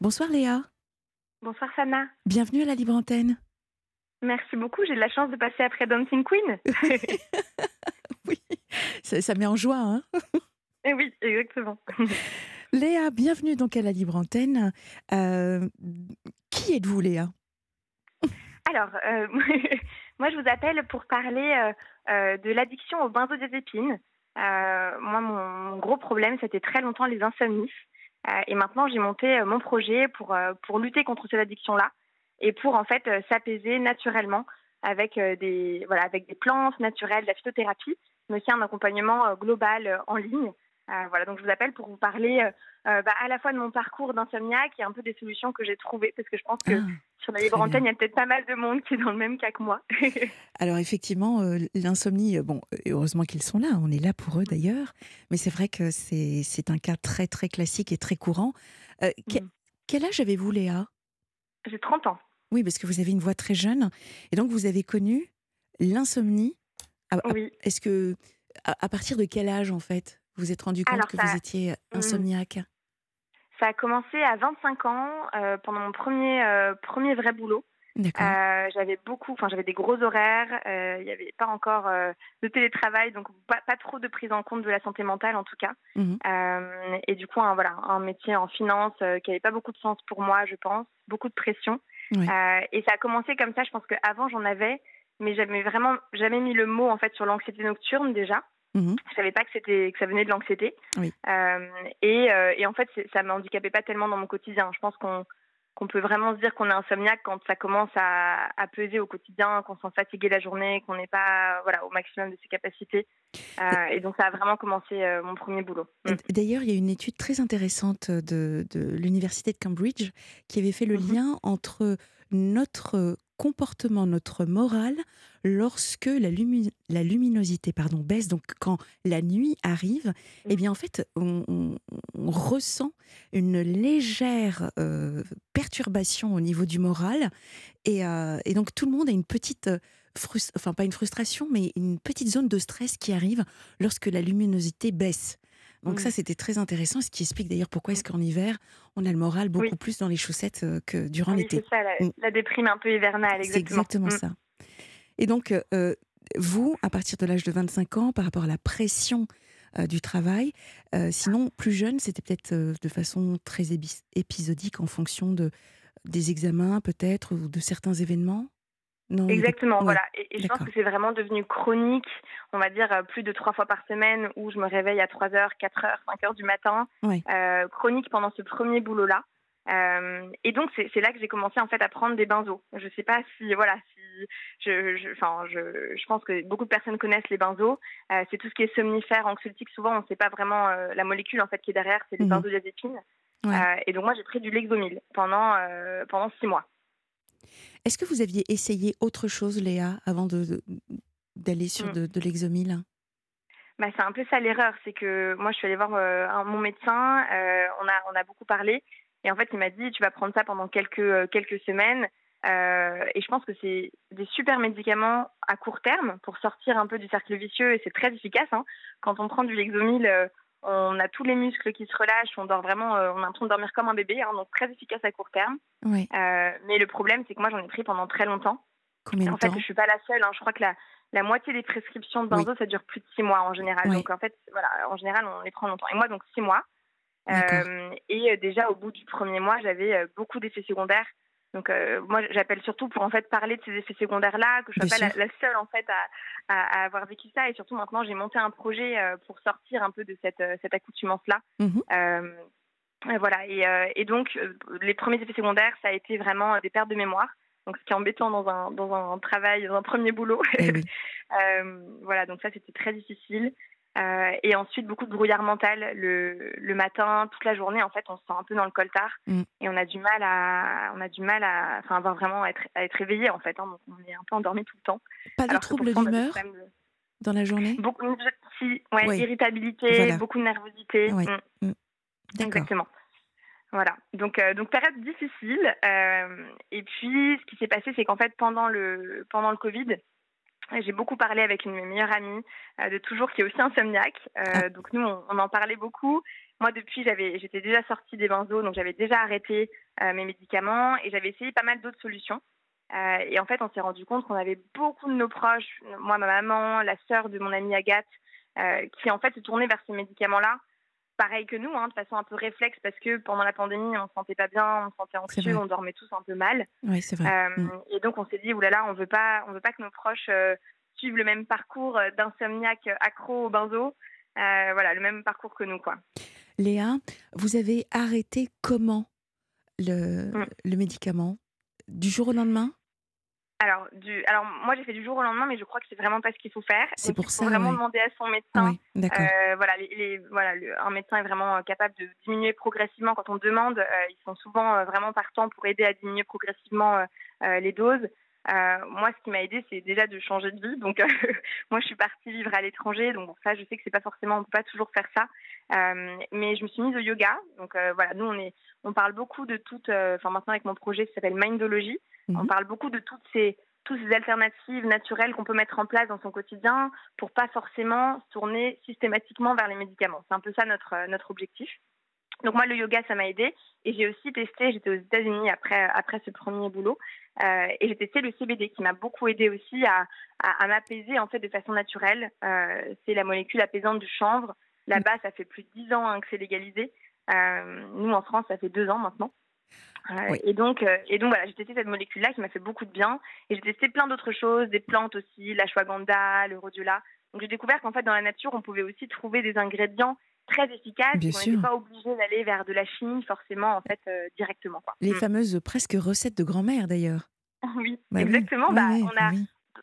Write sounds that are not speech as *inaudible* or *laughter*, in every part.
Bonsoir Léa. Bonsoir Sana. Bienvenue à la Libre Antenne. Merci beaucoup, j'ai de la chance de passer après Dancing Queen. *laughs* oui, ça, ça, met en joie. Hein Et oui, exactement. *laughs* Léa, bienvenue donc à la Libre Antenne. Euh, qui êtes-vous Léa? Alors, euh, *laughs* moi je vous appelle pour parler euh, de l'addiction aux benzodiazépines. moi, mon, gros problème, c'était très longtemps les insomnies. Et maintenant, j'ai monté mon projet pour, pour lutter contre cette addiction-là et pour en fait s'apaiser naturellement avec des voilà avec des plantes naturelles, de la phytothérapie, mais aussi un accompagnement global en ligne. Voilà, donc je vous appelle pour vous parler bah, à la fois de mon parcours d'insomniaque et un peu des solutions que j'ai trouvées, parce que je pense que ah, sur la libre antenne, il y a peut-être pas mal de monde qui est dans le même cas que moi. *laughs* Alors effectivement, l'insomnie, bon, heureusement qu'ils sont là, on est là pour eux d'ailleurs, mais c'est vrai que c'est un cas très très classique et très courant. Mmh. Quel âge avez-vous Léa? J'ai 30 ans. Oui, parce que vous avez une voix très jeune. Et donc, vous avez connu l'insomnie. Oui. Est-ce que, à, partir de quel âge, en fait, vous vous êtes rendu compte que vous étiez mmh. insomniaque? Ça a commencé à 25 ans, euh, pendant mon premier, euh, premier vrai boulot. Euh, j'avais beaucoup, enfin j'avais des gros horaires, euh, il n'y avait pas encore euh, de télétravail, donc pas, pas, trop de prise en compte de la santé mentale en tout cas. Mmh et du coup, un, voilà, un métier en finance qui n'avait pas beaucoup de sens pour moi, je pense, beaucoup de pression. Euh, et ça a commencé comme ça. Je pense qu'avant, j'en avais, mais j'avais vraiment jamais mis le mot en fait sur l'anxiété nocturne déjà. Mmh je savais pas que c'était que ça venait de l'anxiété. Euh, et, euh, et, en fait, ça ne handicapait pas tellement dans mon quotidien. Je pense qu'on qu'on peut vraiment se dire qu'on est insomniaque quand ça commence à, à peser au quotidien, qu'on sent fatigué la journée, qu'on n'est pas voilà au maximum de ses capacités. Euh, et donc ça a vraiment commencé euh, mon premier boulot. Mm. D'ailleurs, il y a une étude très intéressante de, de l'université de Cambridge qui avait fait le mm-hmm. lien entre notre comportement, notre morale, lorsque la, luminosité pardon, baisse, donc quand la nuit arrive, eh bien en fait, on, ressent une légère euh, perturbation au niveau du moral. Et, euh, et, donc tout le monde a une petite, enfin pas une frustration, mais une petite zone de stress qui arrive lorsque la luminosité baisse. Donc ça, c'était très intéressant, ce qui explique d'ailleurs pourquoi est-ce qu'en hiver, on a le moral beaucoup plus dans les chaussettes euh, que durant l'été. C'est ça, mm. la, déprime un peu hivernale, exactement. C'est exactement ça. Et donc, euh, euh, vous, à partir de l'âge de 25 ans, par rapport à la pression du travail, sinon, plus jeune, c'était peut-être de façon très épisodique en fonction de, des examens peut-être ou de certains événements? Exactement, voilà. Et, je pense que c'est vraiment devenu chronique, on va dire euh, plus de trois fois par semaine où je me réveille à 3 heures, 4 heures, 5 heures du matin. Euh, chronique pendant ce premier boulot-là. Euh, et donc c'est là que j'ai commencé en fait à prendre des benzos. Je sais pas si voilà si je je, enfin, je, je pense que beaucoup de personnes connaissent les benzos. Euh, c'est tout ce qui est somnifère, anxiolytique. Souvent on ne sait pas vraiment euh, la molécule en fait qui est derrière. C'est les mmh. benzodiazépines. et donc moi j'ai pris du Lexomil pendant pendant six mois. Est-ce que vous aviez essayé autre chose, Léa, avant d'aller sur mmh. de, l'exomile? Bah, c'est un peu ça l'erreur, c'est que moi je suis allée voir euh, mon médecin, euh, on, a, on a beaucoup parlé, et en fait il m'a dit tu vas prendre ça pendant quelques, euh, quelques semaines, et je pense que c'est des super médicaments à court terme pour sortir un peu du cercle vicieux, et c'est très efficace. Hein. Quand on prend du Lexomil, on a tous les muscles qui se relâchent, on dort vraiment, euh, on a l'impression de dormir comme un bébé, hein, donc très efficace à court terme. Oui. Euh, mais le problème, c'est que moi, j'en ai pris pendant très longtemps. Combien en fait, je suis pas la seule. Hein. je crois que la, la moitié des prescriptions de benzo, ça dure plus de six mois en général. Donc en fait, voilà, en général, on les prend longtemps. Et moi, donc six mois. Euh, et déjà, au bout du premier mois, j'avais beaucoup d'effets secondaires donc euh, moi j'appelle surtout pour en fait parler de ces effets secondaires là, que je sois pas la, seule en fait à, à, avoir vécu ça et surtout maintenant j'ai monté un projet euh, pour sortir un peu de cette, euh, cette accoutumance là. Mmh voilà et, et donc les premiers effets secondaires ça a été vraiment des pertes de mémoire. Donc ce qui est embêtant dans un dans un travail, dans un premier boulot. Eh *laughs* voilà donc ça c'était très difficile. Euh, et ensuite, beaucoup de brouillard mental le, le, matin, toute la journée. En fait, on se sent un peu dans le coltard mm. et on a du mal à, on a du mal à, enfin, avoir vraiment être, à être réveillé en fait. Hein. donc, on est un peu endormi tout le temps. Pas de troubles d'humeur dans la journée? Beaucoup de ouais, irritabilité, beaucoup de nervosité. Mm. Mm. Exactement. Voilà, donc euh, donc période difficile. Euh, et puis ce qui s'est passé, c'est qu'en fait pendant le pendant le Covid, j'ai beaucoup parlé avec une de mes meilleures amies euh, de toujours qui est aussi insomniaque. Euh, ah. Donc nous, on, en parlait beaucoup. moi depuis j'avais j'étais déjà sortie des benzos, donc j'avais déjà arrêté mes médicaments et j'avais essayé pas mal d'autres solutions. et en fait, on s'est rendu compte qu'on avait beaucoup de nos proches, moi, ma maman, la sœur de mon amie Agathe, qui en fait se tournaient vers ces médicaments-là pareil que nous, hein, de façon un peu réflexe, parce que pendant la pandémie, on se sentait pas bien, on se sentait anxieux, on dormait tous un peu mal. Oui, c'est vrai. Euh, mm. Et donc on s'est dit, oulala, on veut pas, on veut pas que nos proches euh, suivent le même parcours euh, d'insomniaque accro au benzo, voilà, le même parcours que nous, quoi. Léa, vous avez arrêté comment le, mm. le médicament? Du jour au lendemain? Alors, du, alors moi j'ai fait du jour au lendemain, mais je crois que c'est vraiment pas ce qu'il faut faire. C'est pour ça. Il faut vraiment demander à son médecin. euh, voilà, les, voilà, un médecin est vraiment euh, capable de diminuer progressivement quand on demande. Euh, ils sont souvent euh, vraiment partants pour aider à diminuer progressivement les doses. Moi, ce qui m'a aidé, c'est déjà de changer de vie. Donc, *laughs* moi, je suis partie vivre à l'étranger. Donc, ça, je sais que c'est pas forcément, on peut pas toujours faire ça. mais je me suis mise au yoga. Donc, voilà, nous, on est, on parle beaucoup de toutes. Enfin, maintenant avec mon projet qui s'appelle Mindology, on mhm. parle beaucoup de toutes ces, toutes ces alternatives naturelles qu'on peut mettre en place dans son quotidien pour pas forcément tourner systématiquement vers les médicaments. C'est un peu ça notre, notre objectif. Donc moi, le yoga, ça m'a aidé. Et j'ai aussi testé, j'étais aux États-Unis après, après ce premier boulot, euh, et j'ai testé le CBD qui m'a beaucoup aidé aussi à, à, m'apaiser en fait de façon naturelle. Euh, c'est la molécule apaisante du chanvre. Là-bas, ça fait plus de 10 ans hein, que c'est légalisé. Euh, nous, en France, ça fait deux ans maintenant. Et donc, et donc voilà, j'ai testé cette molécule-là qui m'a fait beaucoup de bien. Et j'ai testé plein d'autres choses, des plantes aussi, l'ashwagandha, le rhodiola. Donc j'ai découvert qu'en fait dans la nature, on pouvait aussi trouver des ingrédients très efficaces. Bien on n'était pas obligé d'aller vers de la chimie forcément en fait euh, directement. Quoi. Les mm. fameuses presque recettes de grand-mère d'ailleurs. *laughs* oui, bah exactement. bah, on a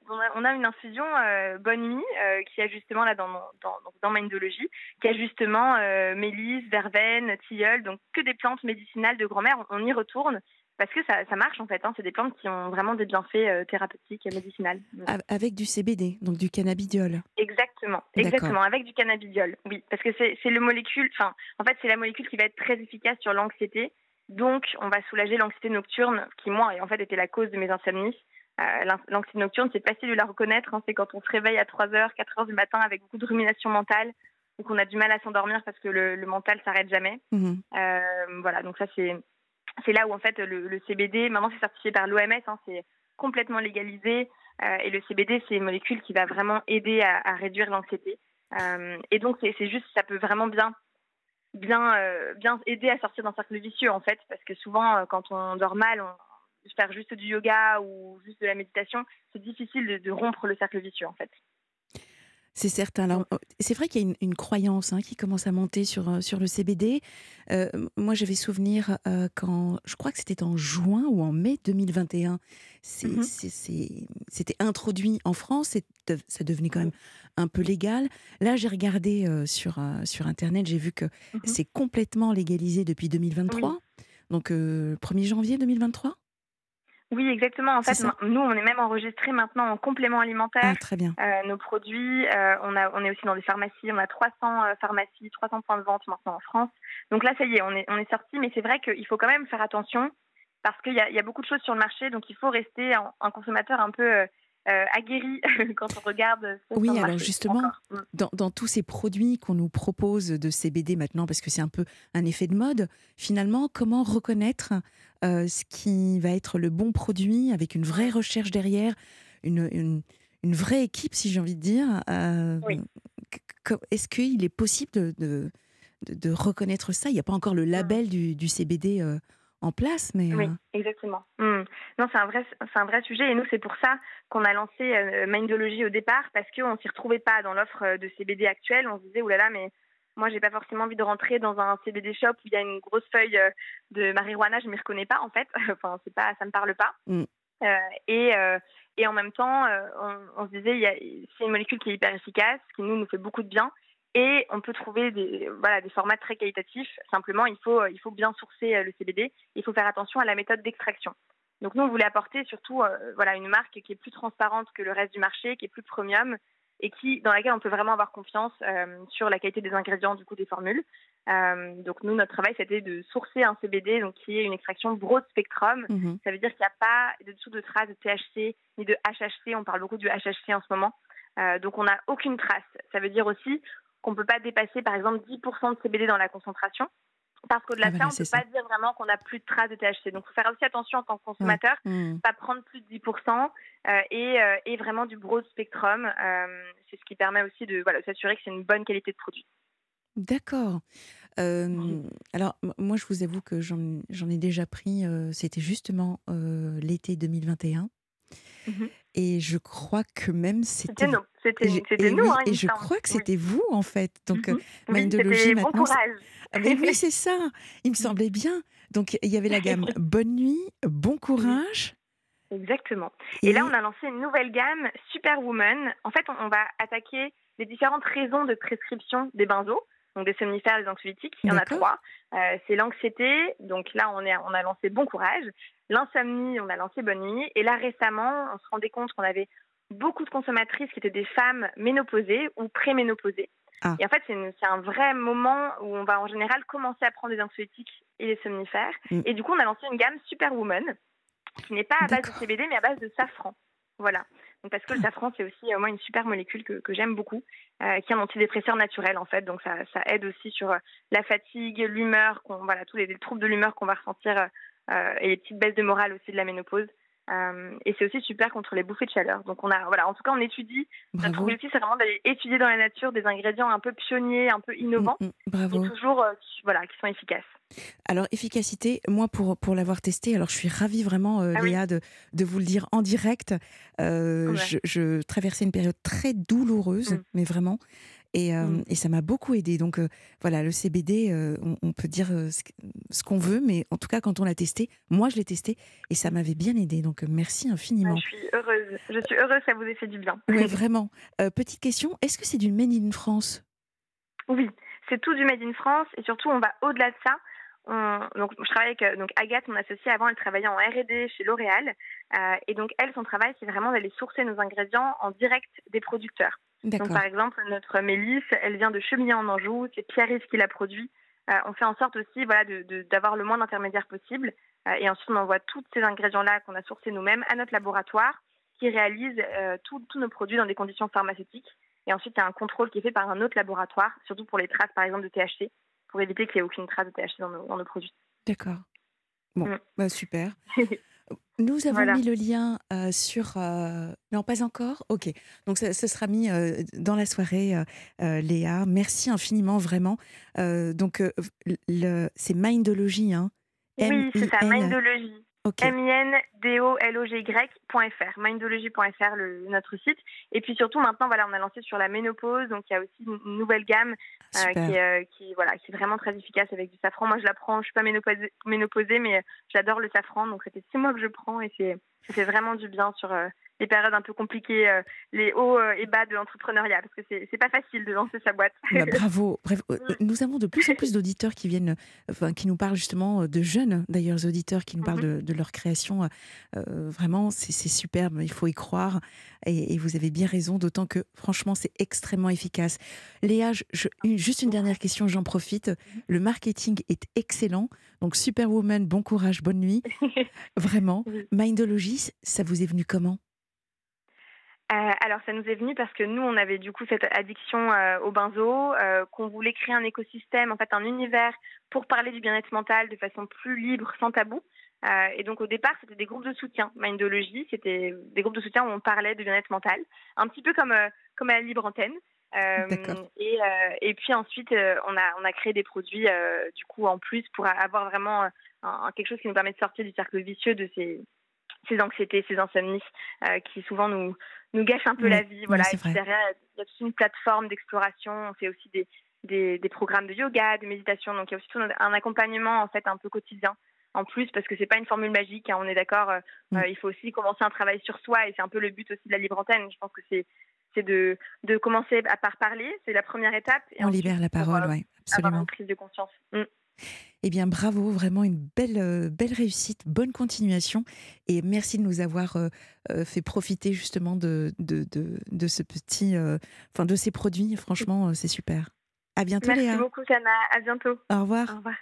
on a, une infusion euh, Bonne Nuit euh, qui a justement là dans, dans, dans ma indologie, qui a justement euh, mélisse, verveine, tilleul, donc que des plantes médicinales de grand-mère. On, y retourne parce que ça, ça marche en fait. Hein. C'est des plantes qui ont vraiment des bienfaits thérapeutiques et médicinales. Avec du CBD, donc du cannabidiol. Exactement, exactement, avec du cannabidiol. Oui, parce que c'est le molécule. Enfin, en fait, c'est la molécule qui va être très efficace sur l'anxiété. Donc, on va soulager l'anxiété nocturne, qui moi, en fait, était la cause de mes insomnies. Euh, l'anxiété nocturne, c'est facile de la reconnaître. Hein. c'est quand on se réveille à 3h, 4h du matin avec beaucoup de rumination mentale ou qu'on a du mal à s'endormir parce que le, mental s'arrête jamais. Mhm. Euh, voilà, donc ça c'est c'est là où en fait le, CBD, maintenant c'est certifié par l'OMS, hein, c'est complètement légalisé euh, et le CBD c'est une molécule qui va vraiment aider à, réduire l'anxiété. et donc c'est juste, ça peut vraiment bien bien bien aider à sortir d'un cercle vicieux en fait parce que souvent quand on dort mal, on, faire juste du yoga ou juste de la méditation, c'est difficile de, rompre le cercle vicieux en fait. C'est certain. C'est vrai qu'il y a une, croyance hein, qui commence à monter sur, euh, sur le CBD. Euh, moi, j'avais souvenir euh, quand, je crois que c'était en juin ou en mai 2021, mhm. c'était introduit en France, et ça devenait quand même un peu légal. Là, j'ai regardé sur, sur Internet, j'ai vu que mhm. c'est complètement légalisé depuis 2023. Donc, 1er janvier 2023 oui, exactement. En fait, nous, on est même enregistré maintenant en complément alimentaire. Ah, très bien. Euh, nos produits, euh, on, a, on est aussi dans des pharmacies. On a 300 euh, pharmacies, 300 points de vente maintenant en France. Donc là, ça y est, on est, on est sorti. Mais c'est vrai qu'il faut quand même faire attention parce qu'il y a, y a, beaucoup de choses sur le marché. Donc il faut rester un, consommateur un peu aguerri *laughs* quand on regarde. Oui, alors justement, mm. dans, dans, tous ces produits qu'on nous propose de CBD maintenant, parce que c'est un peu un effet de mode, finalement, comment reconnaître euh, ce qui va être le bon produit avec une vraie recherche derrière, une, une, vraie équipe, si j'ai envie de dire. Euh, est-ce qu'il est possible de, de, de, reconnaître ça? Il n'y a pas encore le label du, du CBD euh, en place, mais... Oui, exactement. Hmm. Non, c'est un, vrai, un vrai sujet et nous, c'est pour ça qu'on a lancé Mindology au départ, parce qu'on ne s'y retrouvait pas dans l'offre de CBD actuelle. On se disait, oulala, mais moi, j'ai pas forcément envie de rentrer dans un CBD shop où il y a une grosse feuille euh, de marijuana. Je m'y reconnais pas en fait. *laughs* enfin, c'est pas, ça me parle pas. Mm. Euh, et euh, et en même temps, on, se disait, c'est une molécule qui est hyper efficace, qui nous nous fait beaucoup de bien. Et on peut trouver des, voilà, des formats très qualitatifs. Simplement, il faut, il faut bien sourcer le CBD. Il faut faire attention à la méthode d'extraction. Donc nous, on voulait apporter surtout voilà, une marque qui est plus transparente que le reste du marché, qui est plus premium, et qui, dans laquelle on peut vraiment avoir confiance euh, sur la qualité des ingrédients du coup des formules. Euh, donc nous, notre travail, c'était de sourcer un CBD, donc qui est une extraction broad spectrum. Mhm. Ça veut dire qu'il n'y a pas de dessous de traces de THC ni de HHC. On parle beaucoup du HHC en ce moment. Euh, donc on n'a aucune trace. Ça veut dire aussi qu'on ne peut pas dépasser par exemple 10% de CBD dans la concentration. Parce qu'au-delà ah de ça, on ne peut pas dire vraiment qu'on n'a plus de traces de THC. Donc, il faut faire aussi attention en tant que consommateur, mmh. pas prendre plus de 10% euh, et, euh, et, vraiment du broad spectrum. Euh, c'est ce qui permet aussi de voilà, s'assurer que c'est une bonne qualité de produit. D'accord. alors, moi, je vous avoue que j'en ai déjà pris, c'était justement l'été 2021. Mmh et je crois que même c'était. C'était nous. C'était nous. Hein, et je crois que c'était vous, en fait. Donc, mmh Mindologie maintenant. Bon courage. Ah, mais oui, *laughs* c'est ça. Il me semblait bien. Donc, il y avait la gamme Bonne nuit, Bon courage. Exactement. Et, là, on a lancé une nouvelle gamme, Superwoman. En fait, on, va attaquer les différentes raisons de prescription des benzos, donc des somnifères, des anxiolytiques. Il y en a trois. Euh, c'est l'anxiété, donc là, on, est, on a lancé Bon courage. L'insomnie, on a lancé Bonne nuit. Et là, récemment, on se rendait compte qu'on avait beaucoup de consommatrices qui étaient des femmes ménopausées ou préménopausées. Ah. Et en fait, c'est un vrai moment où on va en général commencer à prendre des anxiolytiques et des somnifères. Mm. Et du coup, on a lancé une gamme Superwoman qui n'est pas à base de CBD mais à base de safran. Voilà. Parce que le safran, c'est aussi euh, moi une super molécule que, j'aime beaucoup, euh, qui est un antidépresseur naturel en fait. Donc ça, ça aide aussi sur euh, la fatigue, l'humeur, voilà, tous les, troubles de l'humeur qu'on va ressentir et les petites baisses de morale aussi de la ménopause. Euh, et c'est aussi super contre les bouffées de chaleur. Donc on a, voilà, en tout cas, on étudie. Notre objectif, c'est vraiment d'aller étudier dans la nature des ingrédients un peu pionniers, un peu innovants, mm, mm, bravo. et toujours, euh, voilà, qui sont efficaces. Alors efficacité, moi pour pour l'avoir testé, alors je suis ravie vraiment euh, ah Léa de, de vous le dire en direct. je, je, traversais une période très douloureuse, mm. mais vraiment. Et, mmh. et ça m'a beaucoup aidé. Donc voilà, le CBD, on, peut dire ce, qu'on veut, mais en tout cas, quand on l'a testé, moi je l'ai testé et ça m'avait bien aidé. Donc merci infiniment. je suis heureuse. Je suis heureuse, ça vous ait fait du bien. Oui, *laughs* vraiment. petite question, est-ce que c'est du Made in France? Oui, c'est tout du Made in France et surtout, on va au-delà de ça. donc, je travaille avec donc Agathe, mon associée. Avant, elle travaillait en R&D chez L'Oréal. et donc, elle, son travail, c'est vraiment d'aller sourcer nos ingrédients en direct des producteurs. Donc, par exemple, notre mélisse, elle vient de Chemillé en Anjou, c'est Pierre-Yves qui l'a produit. Euh, on fait en sorte aussi voilà, d'avoir le moins d'intermédiaires possible. Euh, et ensuite, on envoie tous ces ingrédients-là qu'on a sourcés nous-mêmes à notre laboratoire qui réalise euh, tous nos produits dans des conditions pharmaceutiques. Et ensuite, il y a un contrôle qui est fait par un autre laboratoire, surtout pour les traces, par exemple, de THC, pour éviter qu'il n'y ait aucune trace de THC dans nos, produits. D'accord. Bon, mm. bah, super. *laughs* Nous avons mis le lien euh, sur. Euh, non, pas encore Ok. Donc, ce sera mis euh, dans la soirée, Léa. Merci infiniment, vraiment. donc, c'est Mindology. Hein oui, c'est ça, Mindology. M-I-N-D-O-L-O-G-Y.fr, mindology.fr, le, notre site. Et puis surtout, maintenant, voilà, on a lancé sur la ménopause, donc il y a aussi une nouvelle gamme euh, qui, euh, qui, voilà, qui est vraiment très efficace avec du safran. Moi, je la prends, je suis pas ménopausée, ménopausée mais j'adore le safran, donc ça fait six mois que je prends et c'est, ça fait vraiment du bien sur, euh, les périodes un peu compliquées, euh, les hauts euh, et bas de l'entrepreneuriat, parce que c'est pas facile de lancer sa boîte. Bah, bravo. Bref, euh, nous avons de plus en plus d'auditeurs qui viennent, enfin, qui nous parlent justement de jeunes, d'ailleurs, auditeurs qui nous parlent mhm. de, leur création. vraiment, c'est superbe. Il faut y croire. Et, vous avez bien raison, d'autant que franchement, c'est extrêmement efficace. Léa, juste une dernière question, j'en profite. Mhm. Le marketing est excellent. Donc, Superwoman, bon courage, bonne nuit. *laughs* Vraiment. Mindology, ça vous est venu comment? Euh, alors ça nous est venu parce que nous on avait du coup cette addiction euh, au benzo, euh, qu'on voulait créer un écosystème, en fait un univers pour parler du bien-être mental de façon plus libre, sans tabou. et donc au départ c'était des groupes de soutien, Mindology, c'était des groupes de soutien où on parlait de bien-être mental, un petit peu comme comme à la libre antenne. et, et puis ensuite on a on a créé des produits du coup en plus pour avoir vraiment quelque chose qui nous permet de sortir du cercle vicieux de ces ces anxiétés, ces insomnies qui souvent nous nous gâche un peu la vie. Voilà. et puis derrière, il y a toute une plateforme d'exploration. On fait aussi des, des, des, programmes de yoga, de méditation. Donc il y a aussi tout un accompagnement en fait un peu quotidien en plus parce que c'est pas une formule magique. Hein, on est d'accord. Euh, mm. euh, il faut aussi commencer un travail sur soi et c'est un peu le but aussi de la libre antenne. Je pense que c'est c'est de, de commencer à par parler. C'est la première étape. Et on libère la parole, oui, absolument. Avoir une prise de conscience. Mm. Eh bien, bravo, vraiment une belle, euh, belle réussite, bonne continuation. Et merci de nous avoir euh, euh, fait profiter justement de, de, de, ce petit, enfin de ces produits. Franchement, c'est super. À bientôt, Merci beaucoup, Sana. À bientôt. Au revoir. Au revoir.